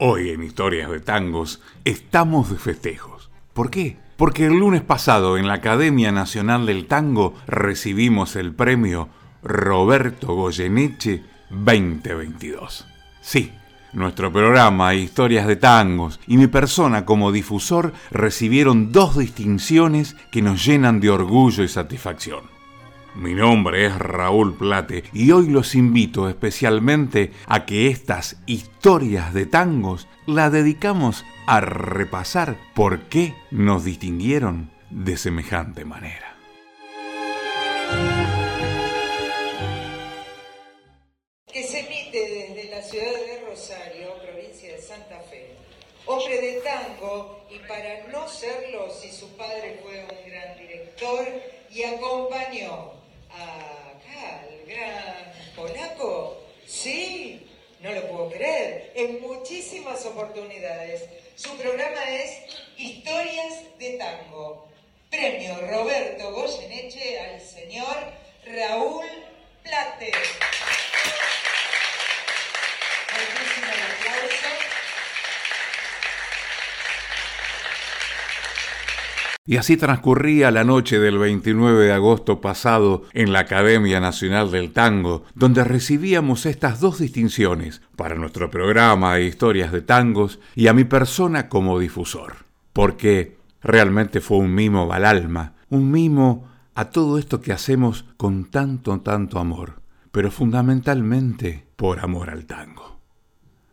Hoy en Historias de Tangos estamos de festejos. ¿Por qué? Porque el lunes pasado en la Academia Nacional del Tango recibimos el premio Roberto Goyeneche 2022. Sí, nuestro programa Historias de Tangos y mi persona como difusor recibieron dos distinciones que nos llenan de orgullo y satisfacción. Mi nombre es Raúl Plate y hoy los invito especialmente a que estas historias de tangos la dedicamos a repasar por qué nos distinguieron de semejante manera. Que se emite desde la ciudad de Rosario, provincia de Santa Fe. Hombre de tango y para no serlo si su padre fue un gran director y acompañó acá, el gran polaco. Sí, no lo puedo creer. En muchísimas oportunidades. Su programa es Historias de Tango. Premio Roberto Goyeneche al señor Raúl Plate. Muchísimas aplausos. Y así transcurría la noche del 29 de agosto pasado en la Academia Nacional del Tango, donde recibíamos estas dos distinciones para nuestro programa de Historias de Tangos y a mi persona como difusor. Porque realmente fue un mimo al alma, un mimo a todo esto que hacemos con tanto, tanto amor, pero fundamentalmente por amor al tango.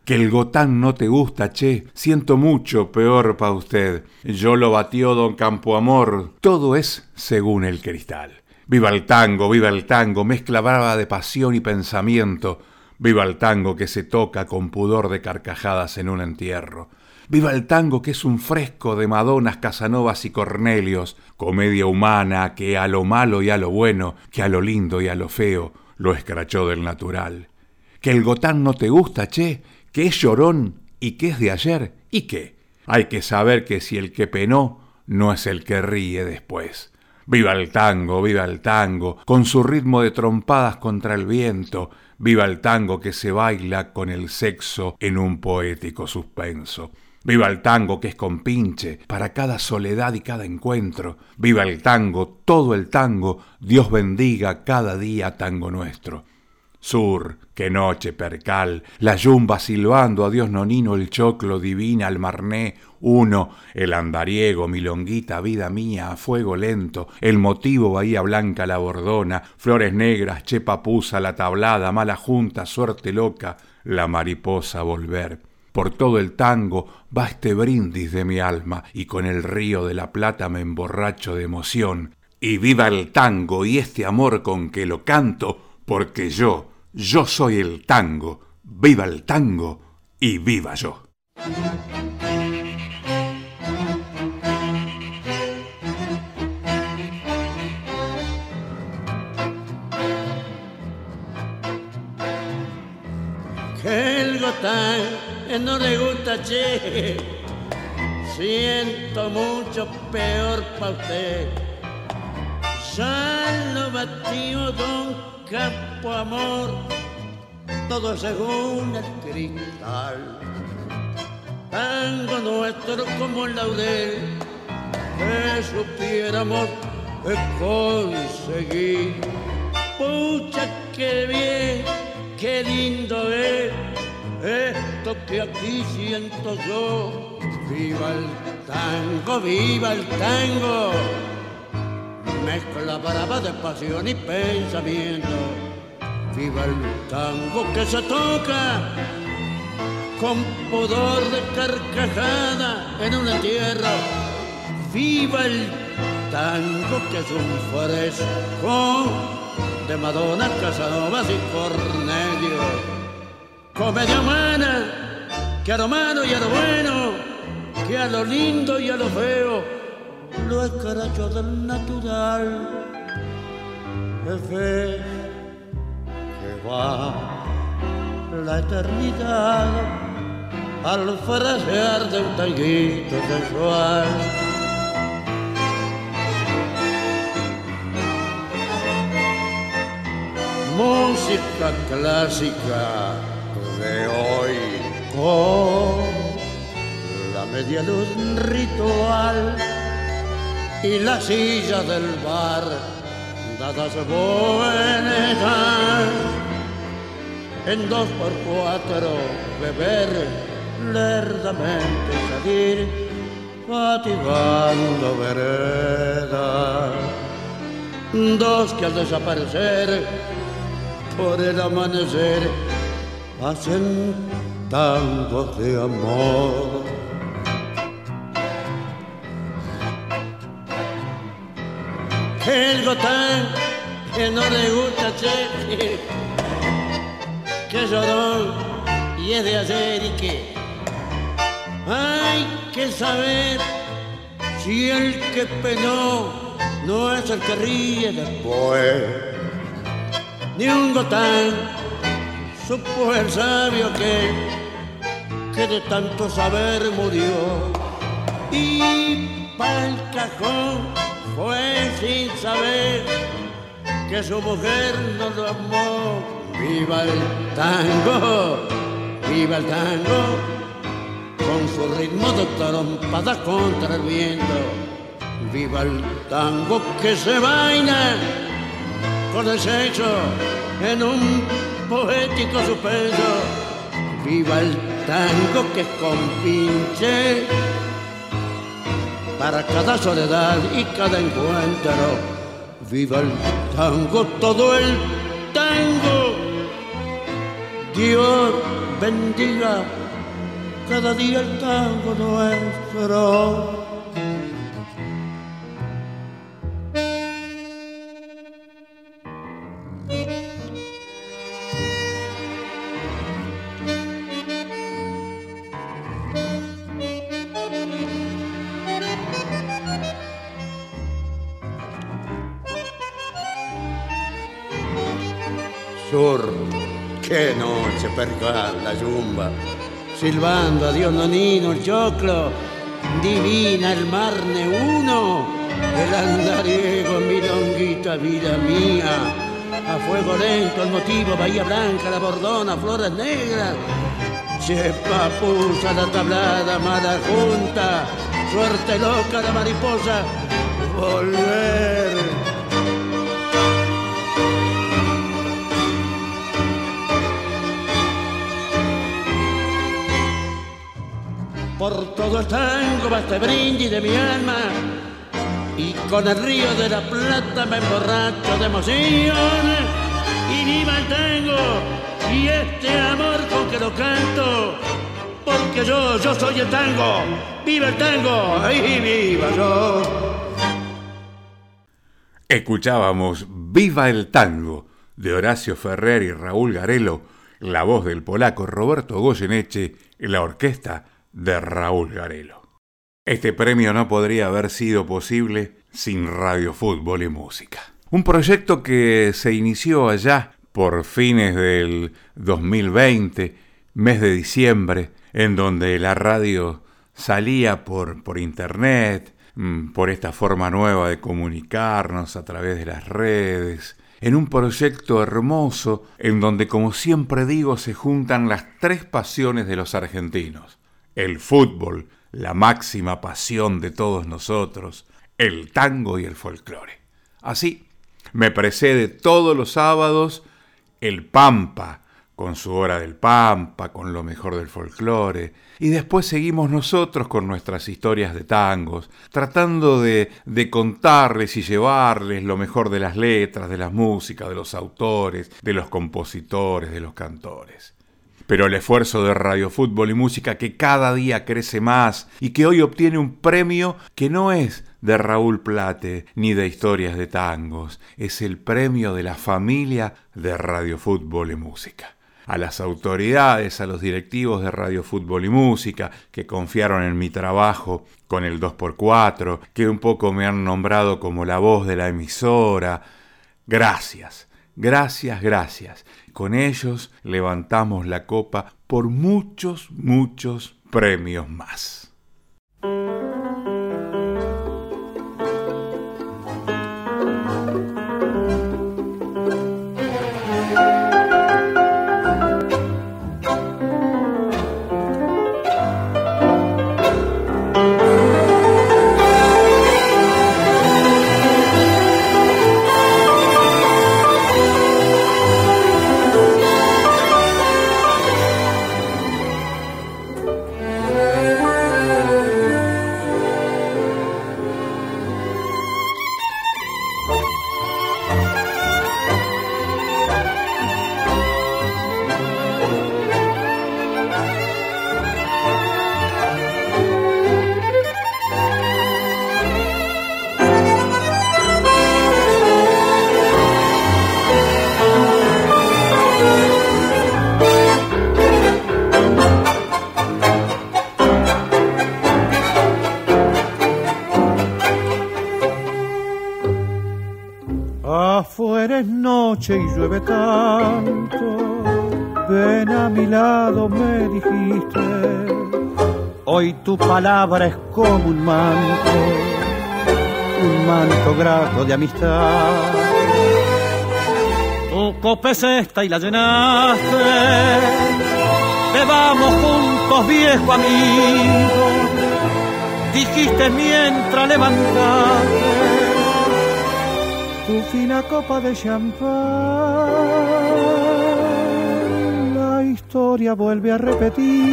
Que el gotán no te gusta, che, siento mucho, peor pa' usted. Yo lo batió don Campoamor, todo es según el cristal. Viva el tango, viva el tango, mezcla brava de pasión y pensamiento. Viva el tango que se toca con pudor de carcajadas en un entierro. Viva el tango que es un fresco de Madonas, Casanovas y Cornelios, comedia humana que a lo malo y a lo bueno, que a lo lindo y a lo feo, lo escrachó del natural. Que el gotán no te gusta, che, que es llorón y que es de ayer y qué. Hay que saber que si el que penó no es el que ríe después. Viva el tango, viva el tango, con su ritmo de trompadas contra el viento, viva el tango que se baila con el sexo en un poético suspenso. Viva el tango que es compinche para cada soledad y cada encuentro. Viva el tango, todo el tango, Dios bendiga cada día tango nuestro. Sur, qué noche, percal, la yumba silbando a Dios nonino, el choclo divina, el marné, uno, el andariego, milonguita, vida mía, a fuego lento, el motivo, bahía blanca, la bordona, flores negras, chepa pusa, la tablada, mala junta, suerte loca, la mariposa volver. Por todo el tango va este brindis de mi alma, y con el río de la plata me emborracho de emoción. Y viva el tango y este amor con que lo canto, porque yo, yo soy el tango, viva el tango y viva yo. Que el gotán no le gusta, che. Siento mucho peor pa' usted. Ya lo don campo amor, todo según el cristal. Tango nuestro como el laurel, que supiéramos conseguir. Pucha, qué bien, qué lindo es esto que aquí siento yo. Viva el tango, viva el tango mezcla brava de pasión y pensamiento. Viva el tango que se toca con pudor de carcajada en un entierro. Viva el tango que es un fresco de Madonna, Casanovas y Cornelio. Comedia humana que a lo malo y a lo bueno, que a lo lindo y a lo feo lo escaracho del natural es fe que va la eternidad al frasear de un tanguito sensual. Música clásica de hoy con media luz ritual y las sillas del bar dadas buenas en dos por cuatro beber lerdamente salir fatigando vereda dos que al desaparecer por el amanecer hacen tangos de amor el gotán que no le gusta che, que lloró y es de ayer y que hay que saber si el que penó no es el que ríe después. Ni un gotán supo el sabio que, que de tanto saber murió. Y para el cajón fue sin saber que su mujer no lo amó. Viva el tango, viva el tango, con su ritmo de trompada contra el viento. Viva el tango que se baila con el sexo en un poético suspenso. Viva el tango que es compinche para cada soledad y cada encuentro. Viva el tango, todo el tango. Dios bendiga cada día el tango nuestro. Qué noche perca la yumba, silbando a Dios nonino el choclo, divina el mar uno, el andariego milonguita vida mía, a fuego lento el motivo, bahía blanca, la bordona, flores negras, se papusa la tablada, mala junta, suerte loca la mariposa, volver Por todo el tango va este brindis de mi alma y con el río de la plata me emborracho de emoción. Y viva el tango y este amor con que lo canto, porque yo, yo soy el tango. ¡Viva el tango! ¡Y viva yo! Escuchábamos Viva el tango de Horacio Ferrer y Raúl Garelo, la voz del polaco Roberto Goyeneche en la orquesta de Raúl Garelo. Este premio no podría haber sido posible sin Radio Fútbol y Música. Un proyecto que se inició allá por fines del 2020, mes de diciembre, en donde la radio salía por, por internet, mm, por esta forma nueva de comunicarnos a través de las redes, en un proyecto hermoso en donde, como siempre digo, se juntan las tres pasiones de los argentinos el fútbol, la máxima pasión de todos nosotros, el tango y el folclore. Así, me precede todos los sábados el Pampa, con su hora del Pampa, con lo mejor del folclore, y después seguimos nosotros con nuestras historias de tangos, tratando de, de, contarles y llevarles lo mejor de las letras, de las músicas, de los autores, de los compositores, de los cantores. Pero el esfuerzo de Radio Fútbol y Música que cada día crece más y que hoy obtiene un premio que no es de Raúl Plate ni de historias de tangos, es el premio de la familia de Radio Fútbol y Música a las autoridades, a los directivos de Radio Fútbol y Música, que confiaron en mi trabajo con el 2x4, que un poco me han nombrado como la voz de la emisora. Gracias, gracias, gracias con ellos levantamos la copa por muchos, muchos premios más. Es noche y llueve tanto, ven a mi lado, me dijiste. Hoy tu palabra es como un manto, un manto grato de amistad. Tu copa es esta y la llenaste, bebamos juntos, viejo amigo, dijiste mientras levantaste tu fina copa de champán. La historia vuelve a repetirse.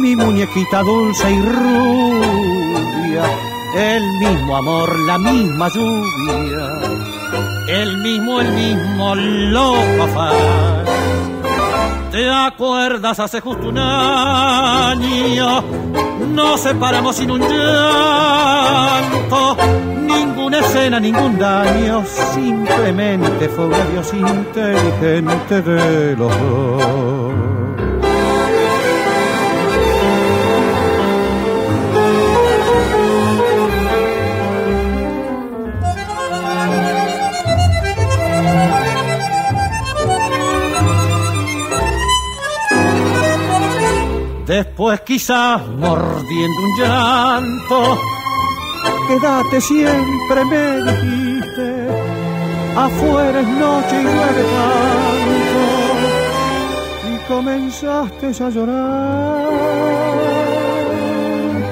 Mi muñequita dulce y rubia, el mismo amor, la misma lluvia, el mismo, el mismo loco afán. ¿Te acuerdas hace justo un año? Nos separamos sin un llanto ninguna escena, ningún daño, simplemente fue un inteligente de los. Después quizás mordiendo un llanto quédate siempre, me dijiste. Afuera es noche y llueve tanto. Y comenzaste a llorar.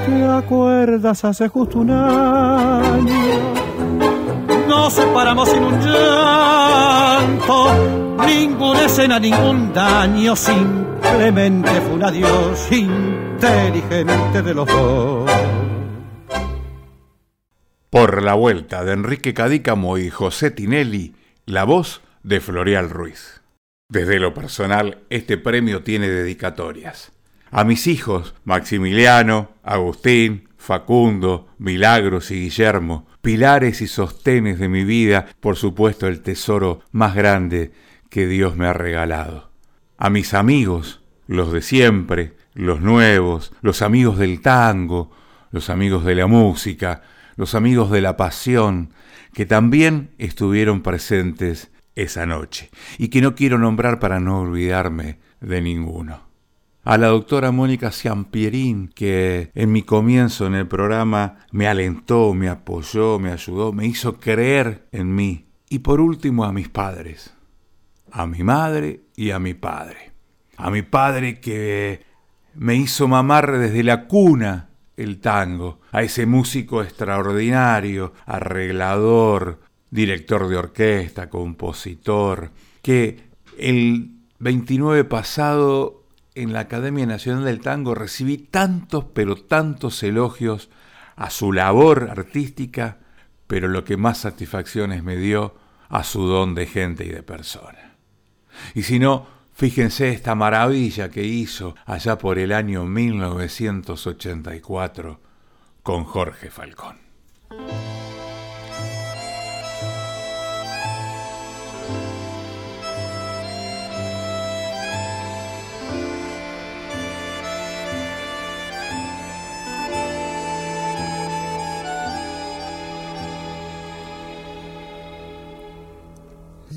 ¿Te acuerdas hace justo un año? Nos separamos sin un llanto, ninguna escena, ningún daño, simplemente fue un adiós inteligente de los dos. Por la vuelta de Enrique Cadícamo y José Tinelli, la voz de Florial Ruiz. Desde lo personal, este premio tiene dedicatorias. A mis hijos, Maximiliano, Agustín, Facundo, Milagros y Guillermo, pilares y sostenes de mi vida, por supuesto el tesoro más grande que Dios me ha regalado. A mis amigos, los de siempre, los nuevos, los amigos del tango, los amigos de la música, los amigos de la pasión, que también estuvieron presentes esa noche, y que no quiero nombrar para no olvidarme de ninguno. A la doctora Mónica Ciampierín, que en mi comienzo en el programa me alentó, me apoyó, me ayudó, me hizo creer en mí. Y por último a mis padres, a mi madre y a mi padre. A mi padre que me hizo mamar desde la cuna el tango, a ese músico extraordinario, arreglador, director de orquesta, compositor, que el 29 pasado en la Academia Nacional del Tango recibí tantos, pero tantos elogios a su labor artística, pero lo que más satisfacciones me dio a su don de gente y de persona. Y si no, Fíjense esta maravilla que hizo allá por el año 1984 con Jorge Falcón.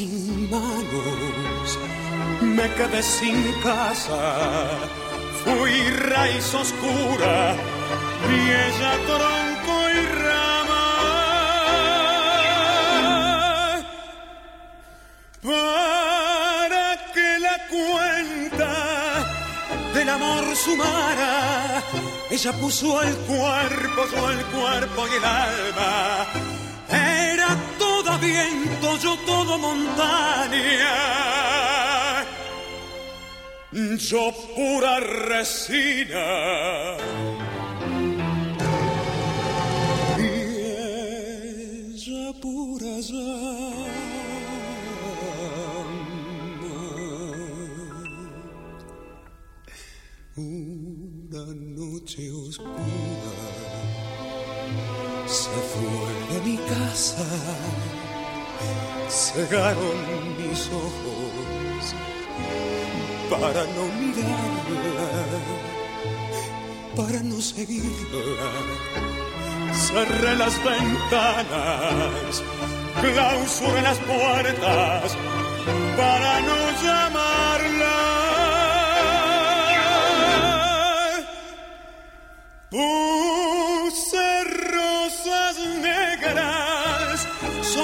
sin manos. Me quedé sin casa. Fui raíz oscura y ella tronco y rama. El amor sumara, ella puso el cuerpo, yo el cuerpo y el alma. Era todo yo todo montaña. Yo pura resina. Pura Una noche oscura se fue de mi casa, cegaron mis ojos para no mirarla, para no seguirla. Cerré las ventanas, clausuré las puertas para no llamarla. Puse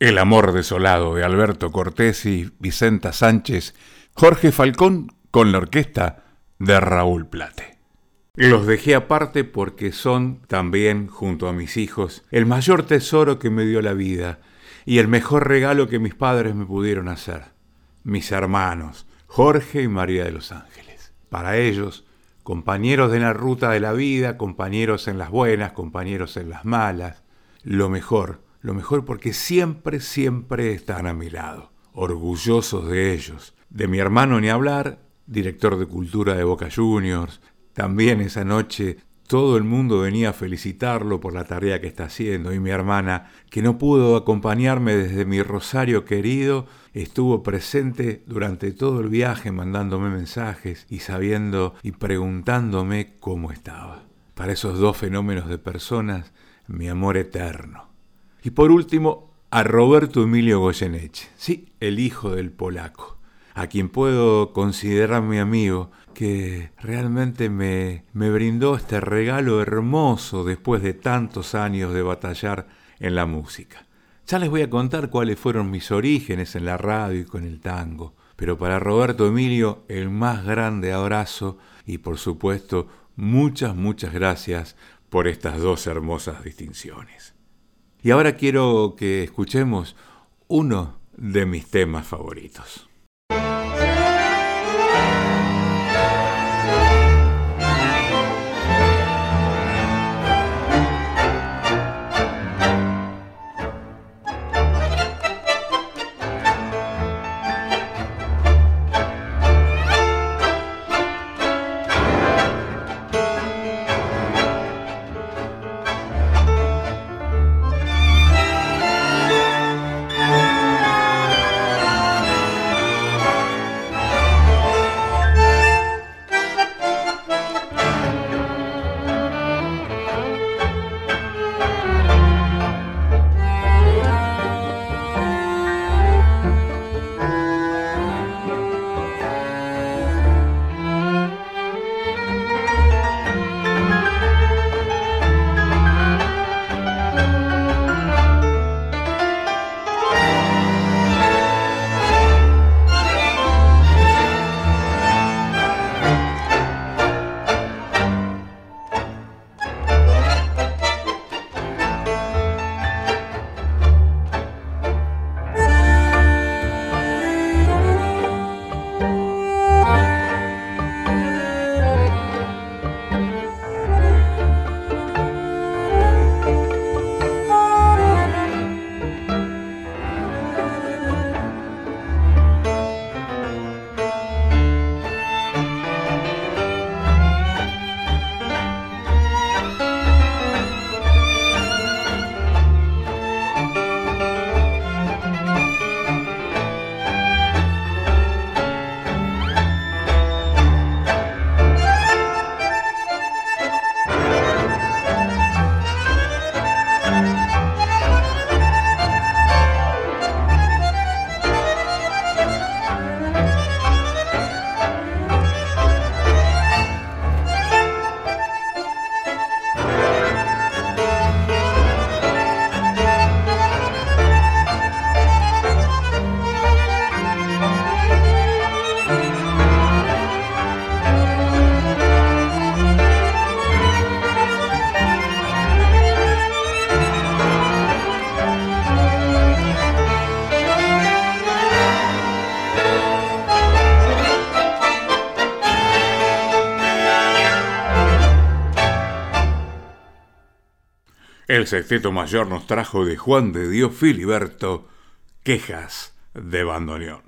El amor desolado de Alberto Cortés y Vicenta Sánchez, Jorge Falcón con la orquesta de Raúl Plate. Los dejé aparte porque son también, junto a mis hijos, el mayor tesoro que me dio la vida y el mejor regalo que mis padres me pudieron hacer. Mis hermanos, Jorge y María de los Ángeles. Para ellos, compañeros de la ruta de la vida, compañeros en las buenas, compañeros en las malas, lo mejor lo mejor porque siempre, siempre están a mi lado, orgullosos de ellos. De mi hermano ni hablar, director de cultura de Boca Juniors. También esa noche todo el mundo venía a felicitarlo por la tarea que está haciendo y mi hermana, que no pudo acompañarme desde mi Rosario querido, estuvo presente durante todo el viaje mandándome mensajes y sabiendo y preguntándome cómo estaba. Para esos dos fenómenos de personas, mi amor eterno. Y por último, a Roberto Emilio Goyeneche, sí, el hijo del polaco, a quien puedo considerar mi amigo, que realmente me, me brindó este regalo hermoso después de tantos años de batallar en la música. Ya les voy a contar cuáles fueron mis orígenes en la radio y con el tango, pero para Roberto Emilio el más grande abrazo y por supuesto muchas, muchas gracias por estas dos hermosas distinciones. Y ahora quiero que escuchemos uno de mis temas favoritos. El sexteto mayor nos trajo de Juan de Dios Filiberto quejas de bandoneón.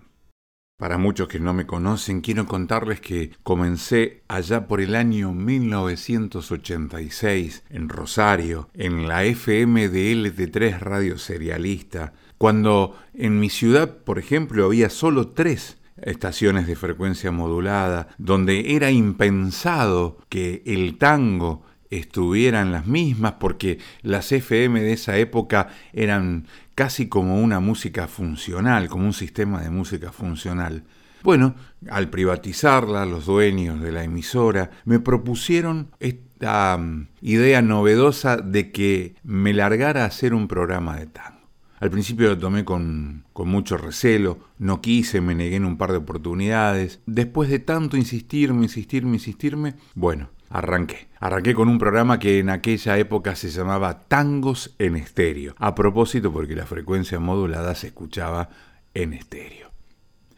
Para muchos que no me conocen, quiero contarles que comencé allá por el año 1986 en Rosario, en la FM de LT3 Radio Serialista, cuando en mi ciudad, por ejemplo, había solo tres estaciones de frecuencia modulada, donde era impensado que el tango estuvieran las mismas, porque las FM de esa época eran casi como una música funcional, como un sistema de música funcional. Bueno, al privatizarla, los dueños de la emisora me propusieron esta mm, idea novedosa de que me largara a hacer un programa de tango. Al principio lo tomé con, con, mucho recelo, no quise, me negué en un par de oportunidades. Después de tanto insistirme, insistirme, insistirme, bueno, arranqué. Arranqué con un programa que en aquella época se llamaba Tangos en Estéreo. A propósito, porque la frecuencia modulada se escuchaba en estéreo.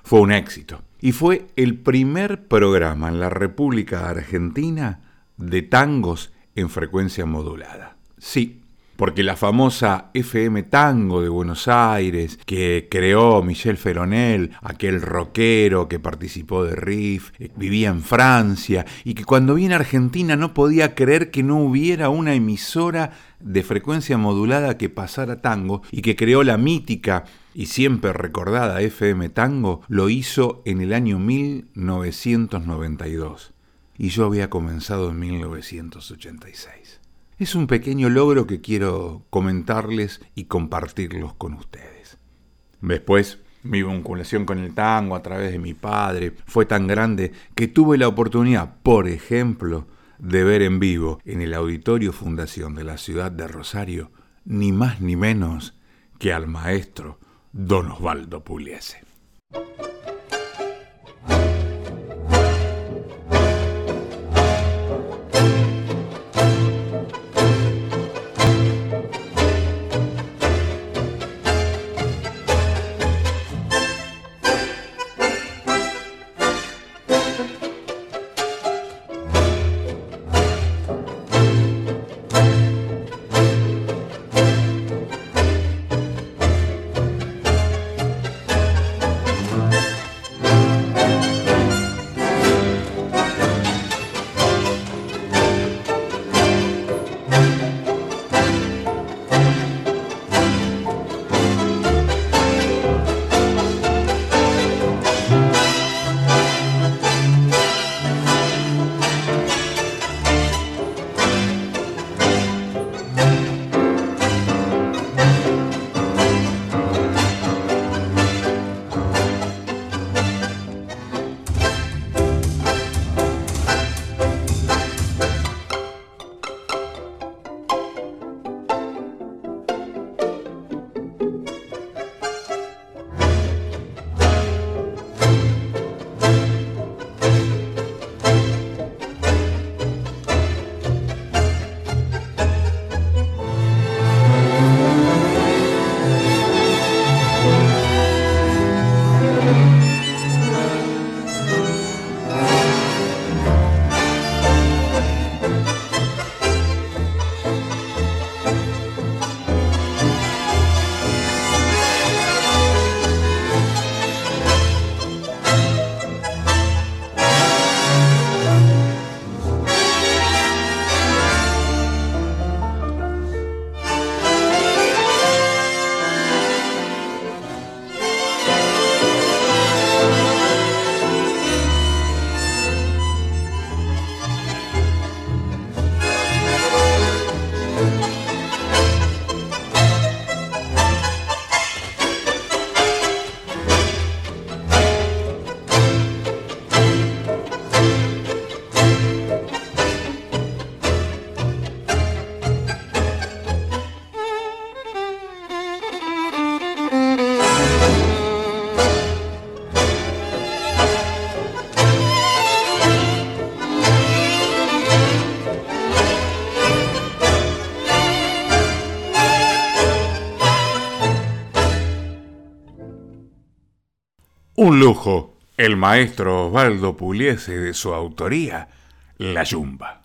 Fue un éxito. Y fue el primer programa en la República Argentina de tangos en frecuencia modulada. Sí, porque la famosa FM Tango de Buenos Aires, que creó Michel Feronel, aquel rockero que participó de Riff, eh, vivía en Francia, y que cuando vino a Argentina no podía creer que no hubiera una emisora de frecuencia modulada que pasara tango, y que creó la mítica y siempre recordada FM Tango, lo hizo en el año 1992. Y yo había comenzado en 1986. Es un pequeño logro que quiero comentarles y compartirlos con ustedes. Después, mi vinculación con el tango a través de mi padre fue tan grande que tuve la oportunidad, por ejemplo, de ver en vivo en el Auditorio Fundación de la ciudad de Rosario, ni más ni menos que al maestro Don Osvaldo Pugliese. El maestro Osvaldo Puliese de su autoría, La Yumba.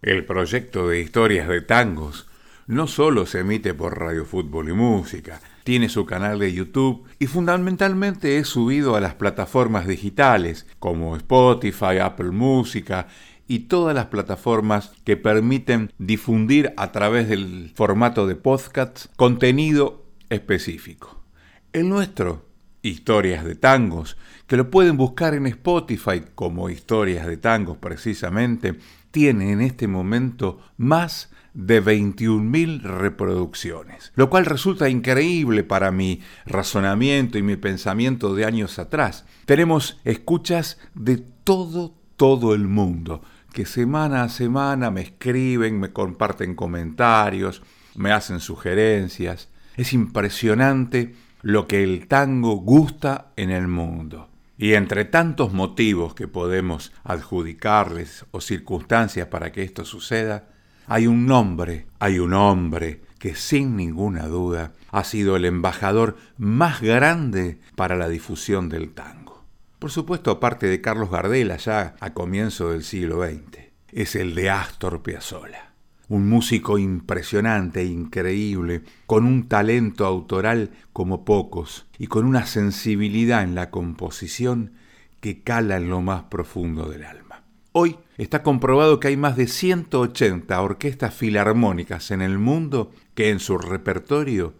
El proyecto de historias de tangos no solo se emite por Radio Fútbol y Música, tiene su canal de YouTube y fundamentalmente es subido a las plataformas digitales como Spotify, Apple Música y todas las plataformas que permiten difundir a través del formato de podcast contenido específico. El nuestro, Historias de Tangos, que lo pueden buscar en Spotify como Historias de Tangos precisamente, tiene en este momento más de 21.000 reproducciones, lo cual resulta increíble para mi razonamiento y mi pensamiento de años atrás. Tenemos escuchas de todo, todo el mundo, que semana a semana me escriben, me comparten comentarios, me hacen sugerencias. Es impresionante lo que el tango gusta en el mundo. Y entre tantos motivos que podemos adjudicarles o circunstancias para que esto suceda, hay un nombre, hay un hombre que sin ninguna duda ha sido el embajador más grande para la difusión del tango. Por supuesto, aparte de Carlos Gardel allá a comienzo del siglo XX, es el de Astor Piazzolla. Un músico impresionante e increíble, con un talento autoral como pocos y con una sensibilidad en la composición que cala en lo más profundo del alma. Hoy está comprobado que hay más de 180 orquestas filarmónicas en el mundo que en su repertorio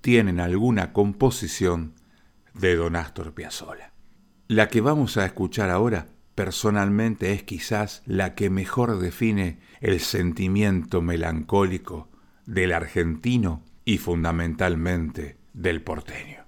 tienen alguna composición de Don Astor Piazzolla. La que vamos a escuchar ahora personalmente es quizás la que mejor define el sentimiento melancólico del argentino y fundamentalmente del porteño.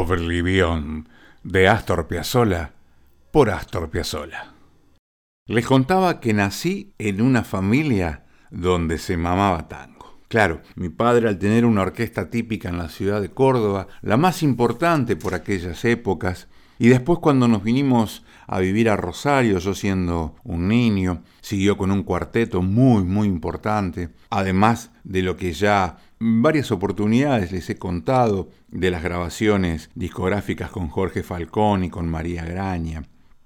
Oblivion de Astor Piazzolla por Astor Piazzolla. Les contaba que nací en una familia donde se mamaba tango. Claro, mi padre al tener una orquesta típica en la ciudad de Córdoba, la más importante por aquellas épocas, y después cuando nos vinimos a vivir a Rosario, yo siendo un niño, siguió con un cuarteto muy, muy importante, además de lo que ya varias oportunidades les he contado de las grabaciones discográficas con Jorge Falcón y con María Graña.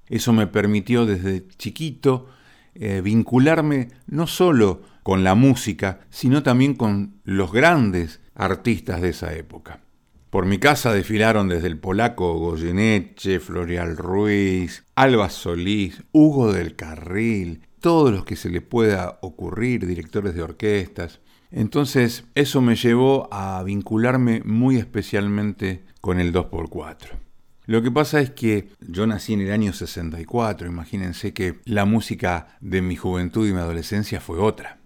Eso me permitió desde chiquito eh, vincularme no solo con la música, sino también con los grandes artistas de esa época. Por mi casa desfilaron desde el polaco Goyeneche, Florial Ruiz, Alba Solís, Hugo del Carril, todos los que se les pueda ocurrir, directores de orquestas. Entonces eso me llevó a vincularme muy especialmente con el 2x4. Lo que pasa es que yo nací en el año 64, imagínense que la música de mi juventud y mi adolescencia fue otra.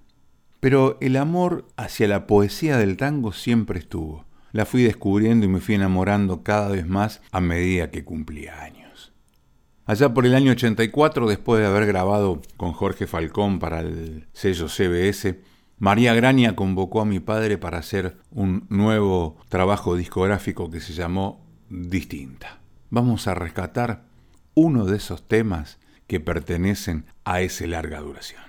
Pero el amor hacia la poesía del tango siempre estuvo. La fui descubriendo y me fui enamorando cada vez más a medida que cumplía años. Allá por el año 84, después de haber grabado con Jorge Falcón para el sello CBS, María Graña convocó a mi padre para hacer un nuevo trabajo discográfico que se llamó Distinta. Vamos a rescatar uno de esos temas que pertenecen a esa larga duración.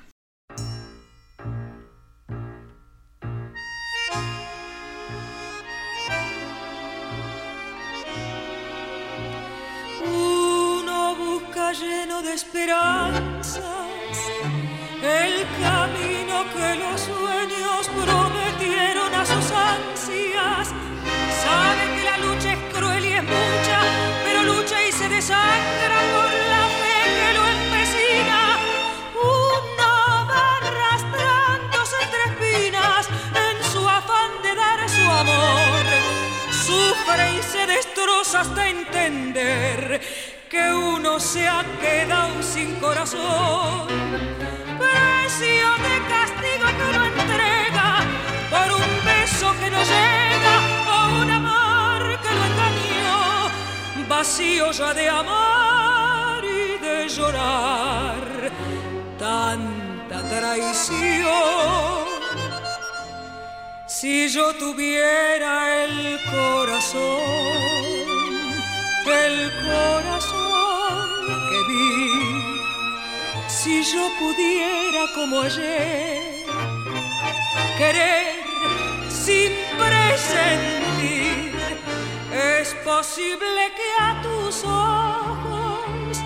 Lleno de esperanzas el camino que los sueños uno se ha quedado sin corazón. De castigo que no entrega por un beso que no llega o un amor que lo engañó, vacío ya de amar y de llorar. Tanta traición. Si yo tuviera el corazón, el corazón si yo pudiera como ayer querer sin presentir, es posible que a tus ojos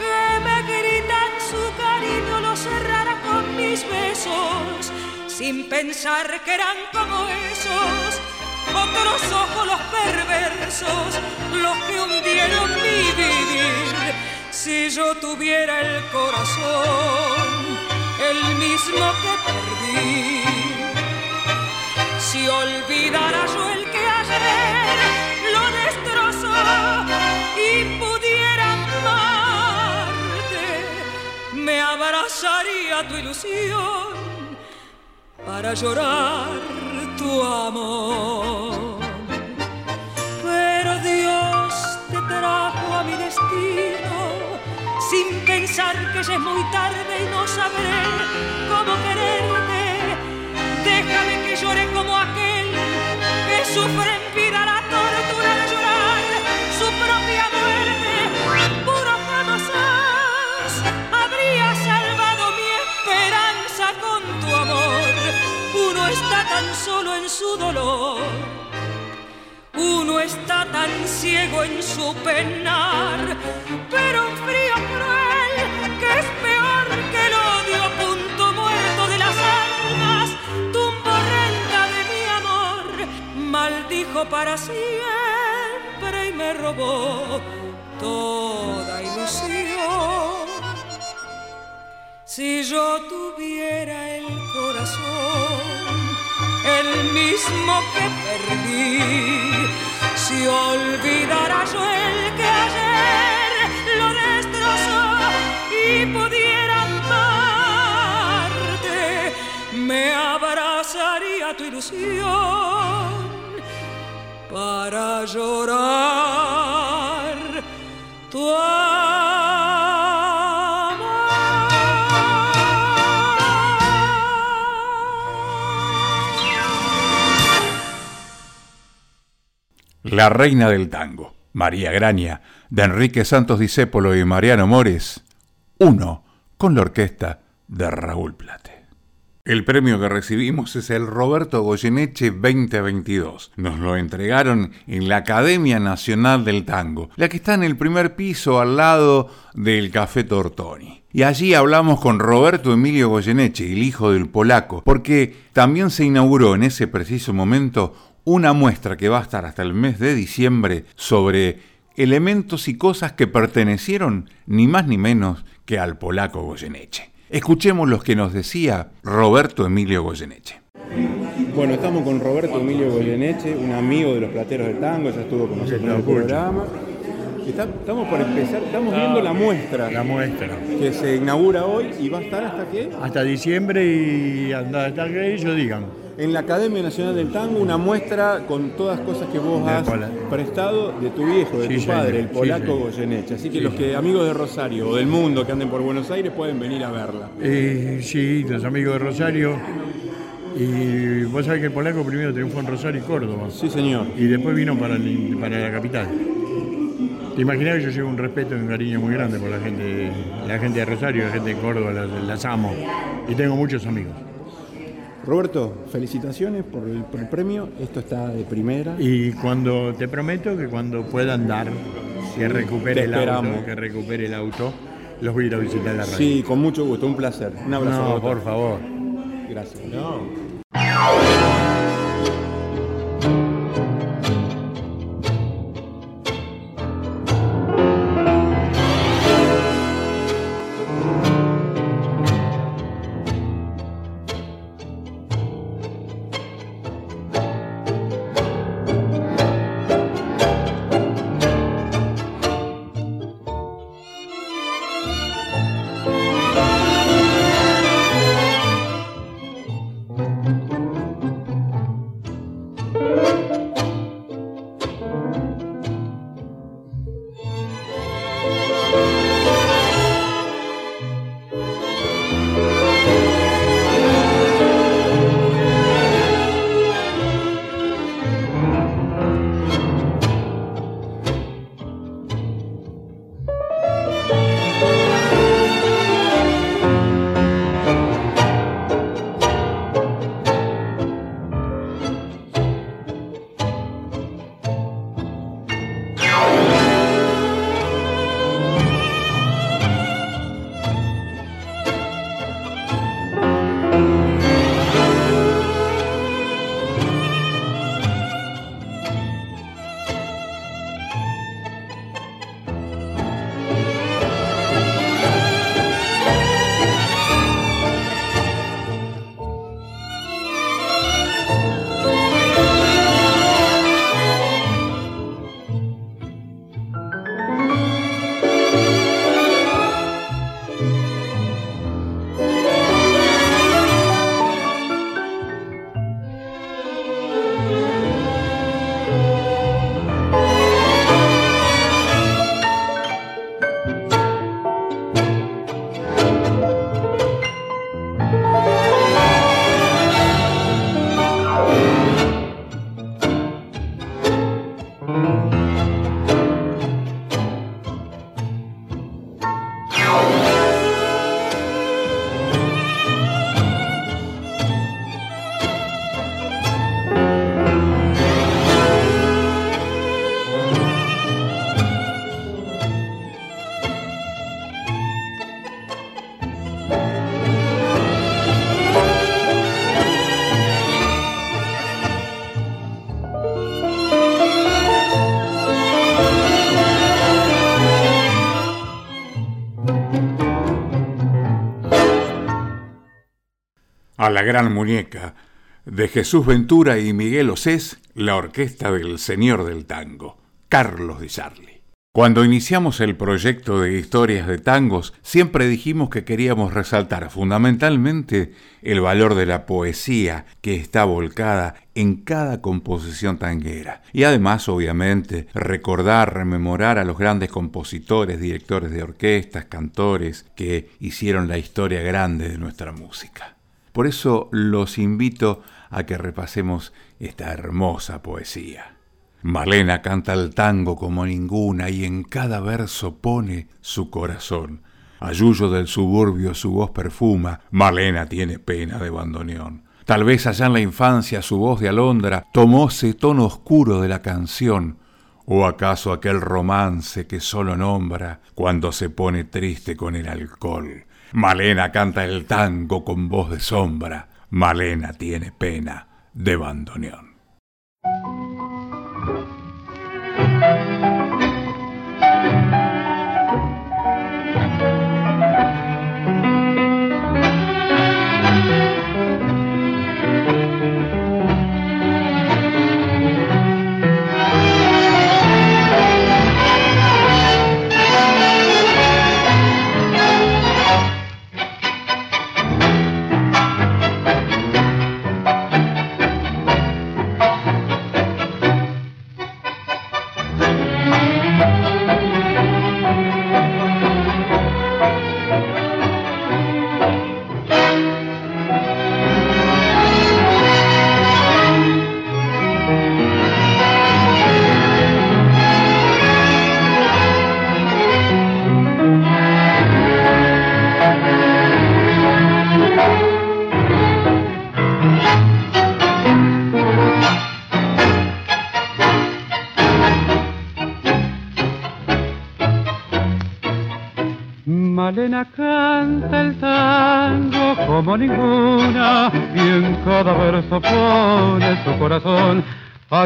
que me gritan su cariño lo cerrara con mis besos, sin pensar que eran como esos otros ojos los perversos, los que hundieron mi vivir si yo tuviera el corazón, el mismo que perdí, si olvidara yo el que ayer lo destrozó y pudiera amarte, me abrazaría tu ilusión para llorar tu amor. Es muy tarde y no sabré cómo quererte. Déjame que llore como aquel que sufre en vida la tortura de llorar su propia muerte. Puro jamás habría salvado mi esperanza con tu amor. Uno está tan solo en su dolor. Uno está tan ciego en su penar, pero frío maldijo para siempre y me robó toda ilusión. Si yo tuviera el corazón, el mismo que perdí, si olvidara yo el que ayer lo destrozó si pudiera amarte, me abrazaría tu ilusión para llorar tu La reina del tango, María Graña, de Enrique Santos Discépolo y Mariano Mores, uno con la orquesta de Raúl Plate. El premio que recibimos es el Roberto Goyeneche 2022. Nos lo entregaron en la Academia Nacional del Tango, la que está en el primer piso al lado del Café Tortoni. Y allí hablamos con Roberto Emilio Goyeneche, el hijo del polaco, porque también se inauguró en ese preciso momento una muestra que va a estar hasta el mes de diciembre sobre elementos y cosas que pertenecieron ni más ni menos que al polaco Goyeneche. Escuchemos los que nos decía Roberto Emilio Goyeneche. Bueno, estamos con Roberto Emilio Goyeneche, un amigo de los plateros del tango, ya estuvo con nosotros en el programa. estamos por empezar, estamos viendo la muestra. La muestra. Que se inaugura hoy y va a estar hasta qué? Hasta diciembre y hasta que ellos digan en la Academia Nacional del Tango una muestra con todas cosas que vos has prestado de tu viejo, de tu padre, el polaco Goyeneche. Así que los que amigos de Rosario o del mundo que anden por Buenos Aires pueden venir a verla. Eh, sí, los amigos de Rosario. Y vos sabés que el polaco primero triunfó en Rosario y Córdoba. Sí, señor. Y después vino para, para la capital. Te imaginas que yo llevo un respeto y un cariño muy grande por la gente, la gente de Rosario, la gente de Córdoba, las amo. Y tengo muchos amigos. Roberto, felicitaciones por el, premio. Esto está de primera. Y cuando te prometo que cuando pueda andar, que recupere el auto, que recupere el auto, los voy a ir a visitar la radio. Sí, con mucho gusto, un placer. Un abrazo. No, por favor. Gracias. A la gran muñeca de Jesús Ventura y Miguel Osés, la orquesta del señor del tango, Carlos Di Sarli. Cuando iniciamos el proyecto de historias de tangos, siempre dijimos que queríamos resaltar fundamentalmente el valor de la poesía que está volcada en cada composición tanguera. Y además, obviamente, recordar, rememorar a los grandes compositores, directores de orquestas, cantores que hicieron la historia grande de nuestra música. Por eso los invito a que repasemos esta hermosa poesía. Malena canta el tango como ninguna y en cada verso pone su corazón. Ayuyo del suburbio su voz perfuma, Malena tiene pena de bandoneón. Tal vez allá en la infancia su voz de alondra tomóse tono oscuro de la canción, o acaso aquel romance que solo nombra cuando se pone triste con el alcohol. Malena canta el tango con voz de sombra, Malena tiene pena de bandoneón.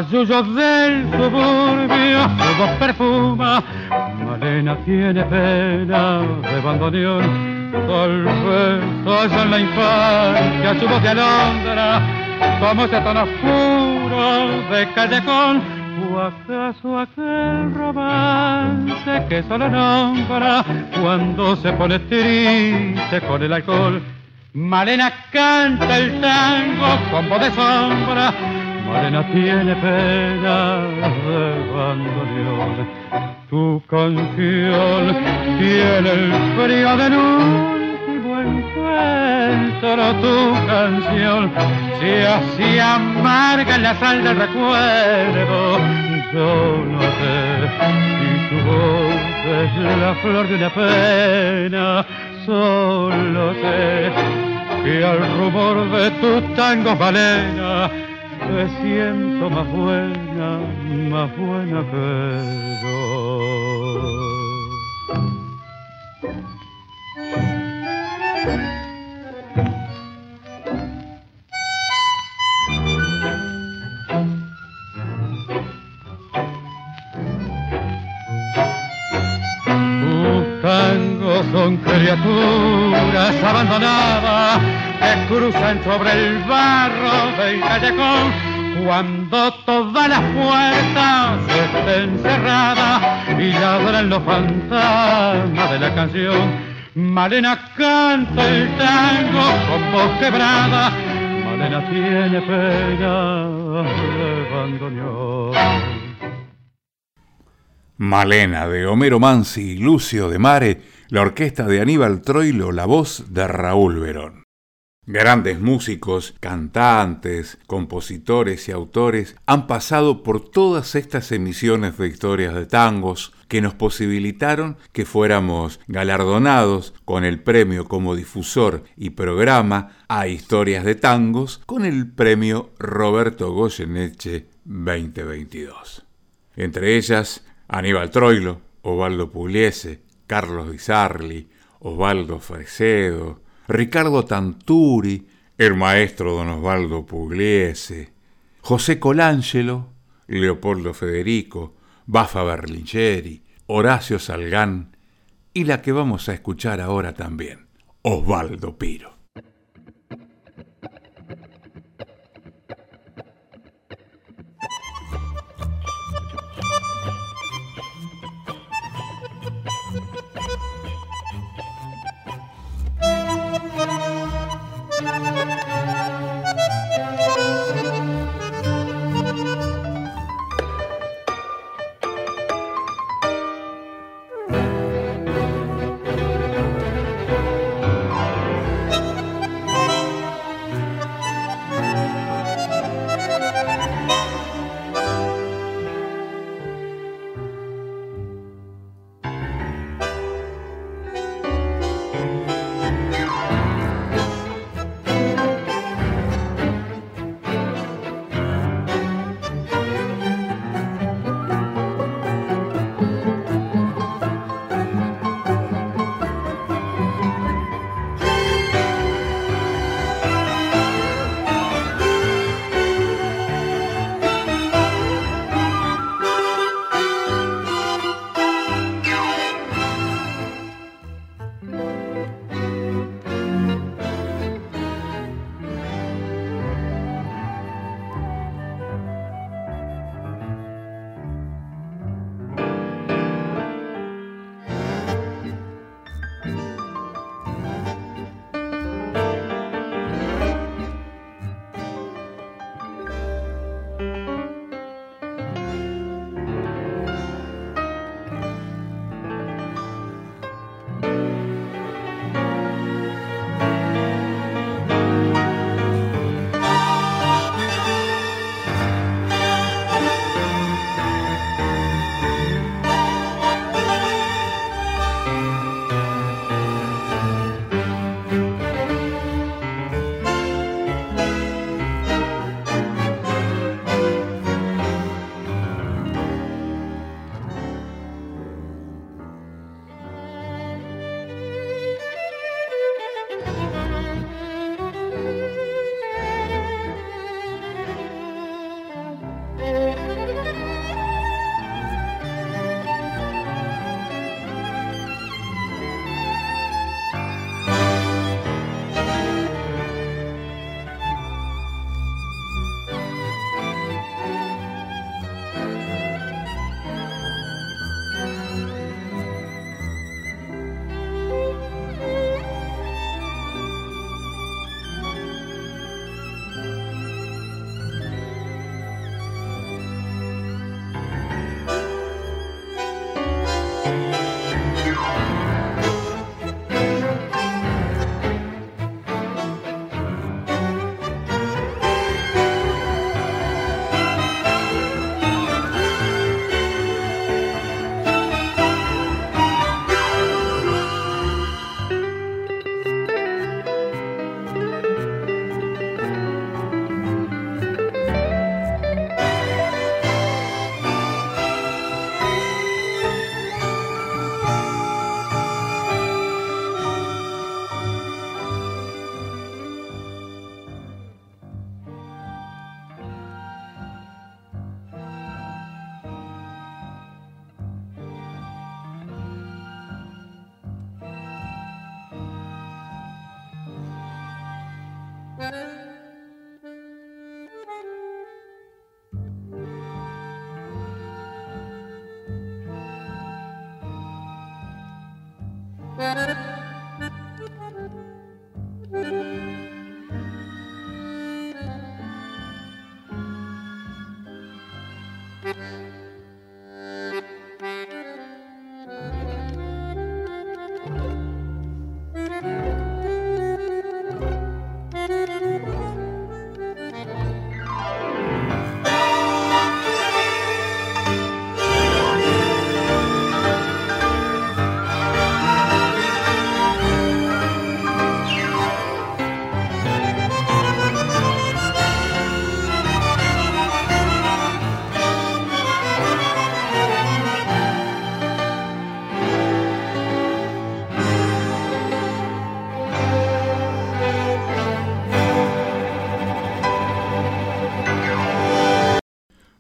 A yuyos del suburbio su voz perfuma Malena tiene pena de bandoneón tal vez en la infancia su voz de alondra como ese tono oscuro de callejón ¿O acaso aquel romance que solo nombra cuando se pone triste con el alcohol? Malena canta el tango con voz de sombra, Malena tiene pena de bandoneón. Tu canción tiene el frío de luz encuentro tu canción, si así amarga la sal del recuerdo, yo sé si tu voz es la flor de una pena, solo sé que al rumor de tu tango valena me siento más buena, más buena que yo. son criaturas abandonadas que cruzan sobre el barro del callejón cuando todas las puertas estén cerradas y ladran los fantasmas de la canción. Malena canta el tango con voz quebrada, Malena tiene pena de bandoneón. Malena de Homero Mansi y Lucio de Mare, la orquesta de Aníbal Troilo, la voz de Raúl Verón. Grandes músicos, cantantes, compositores y autores han pasado por todas estas emisiones de historias de tangos que nos posibilitaron que fuéramos galardonados con el premio como difusor y programa a historias de tangos con el premio Roberto Goyeneche 2022. Entre ellas, Aníbal Troilo, Osvaldo Pugliese, Carlos Di Osvaldo Fresedo, Ricardo Tanturi, el maestro don Osvaldo Pugliese, José Colangelo, Leopoldo Federico, Bafa Berlingeri, Horacio Salgán y la que vamos a escuchar ahora también, Osvaldo Piro.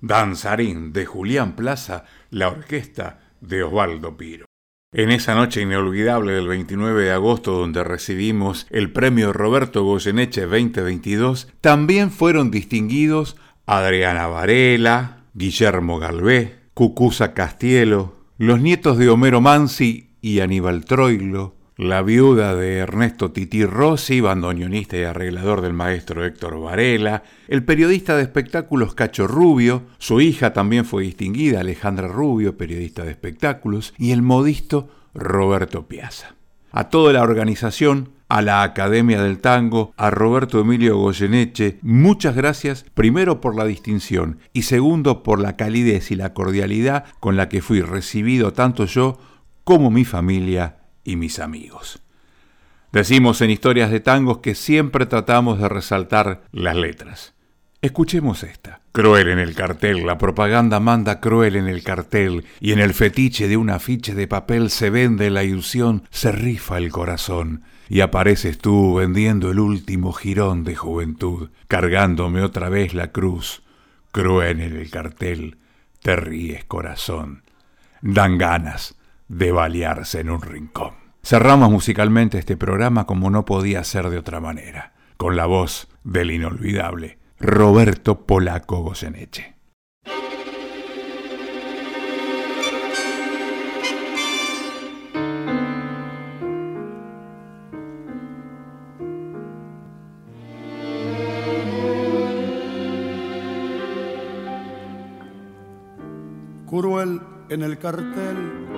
Danzarín de Julián Plaza, la orquesta de Osvaldo Piro. En esa noche inolvidable del 29 de agosto donde recibimos el premio Roberto Goyeneche 2022, también fueron distinguidos Adriana Varela, Guillermo Galvé, Cucuza Castielo, los nietos de Homero Mansi y Aníbal Troilo, la viuda de Ernesto Tití Rossi, bandoneonista y arreglador del maestro Héctor Varela, el periodista de espectáculos Cacho Rubio, su hija también fue distinguida, Alejandra Rubio, periodista de espectáculos, y el modisto Roberto Piazza. A toda la organización, a la Academia del Tango, a Roberto Emilio Goyeneche, muchas gracias primero por la distinción y segundo por la calidez y la cordialidad con la que fui recibido tanto yo como mi familia y mis amigos. Decimos en historias de tangos que siempre tratamos de resaltar las letras. Escuchemos esta. Cruel en el cartel, la propaganda manda cruel en el cartel, y en el fetiche de un afiche de papel se vende la ilusión, se rifa el corazón, y apareces tú vendiendo el último jirón de juventud, cargándome otra vez la cruz. Cruel en el cartel, te ríes corazón. Dan ganas de balearse en un rincón. Cerramos musicalmente este programa como no podía ser de otra manera, con la voz del inolvidable Roberto Polaco Goseneche. Cruel en el cartel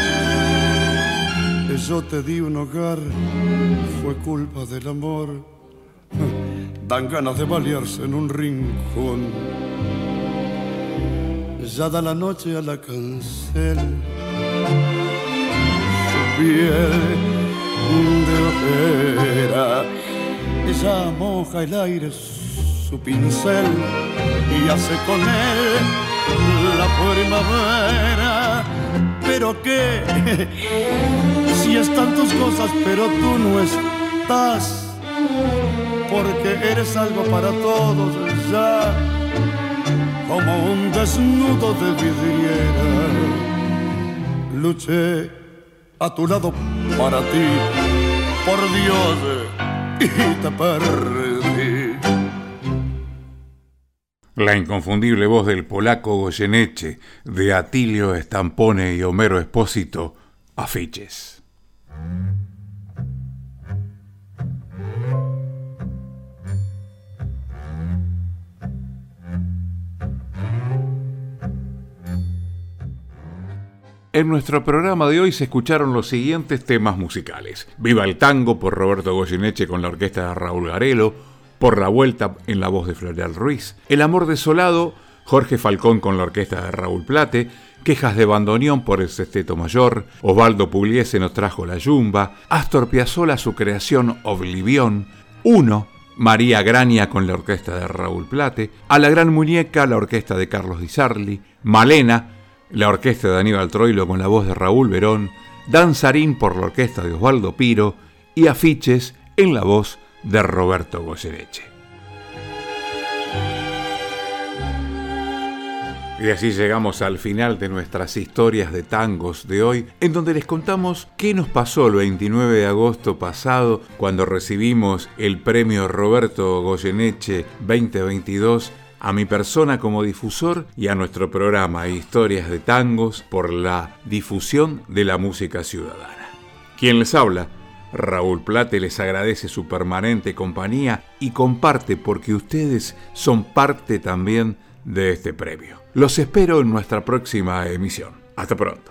yo te di un hogar fue culpa del amor. Dan ganas de balearse en un rincón. Ya da la noche a la cancel. Su piel de ojera. Ella moja el aire su pincel y hace con él la primavera. Pero qué, si están tus cosas, pero tú no estás, porque eres algo para todos ya, como un desnudo de vidriera. Luché a tu lado para ti, por Dios, y te perdí. La inconfundible voz del polaco Goyeneche, de Atilio Estampone y Homero Espósito, afiches. En nuestro programa de hoy se escucharon los siguientes temas musicales. Viva el tango por Roberto Goyeneche con la orquesta de Raúl Garelo, por la vuelta en la voz de Floreal Ruiz, El amor desolado, Jorge Falcón con la orquesta de Raúl Plate, Quejas de bandoneón por el Sesteto Mayor, Osvaldo Pugliese nos trajo La Yumba, Astor Piazzolla su creación Oblivión, Uno, María Grania con la orquesta de Raúl Plate, A la Gran Muñeca la orquesta de Carlos Di Sarli, Malena, la orquesta de Aníbal Troilo con la voz de Raúl Verón, Danzarín por la orquesta de Osvaldo Piro y Afiches en la voz de Roberto Goyeneche. Y así llegamos al final de nuestras historias de tangos de hoy, en donde les contamos qué nos pasó el 29 de agosto pasado cuando recibimos el premio Roberto Goyeneche 2022 a mi persona como difusor y a nuestro programa Historias de Tangos por la difusión de la música ciudadana. Quien les habla, Raúl Plate les agradece su permanente compañía y comparte porque ustedes son parte también de este premio. Los espero en nuestra próxima emisión. Hasta pronto.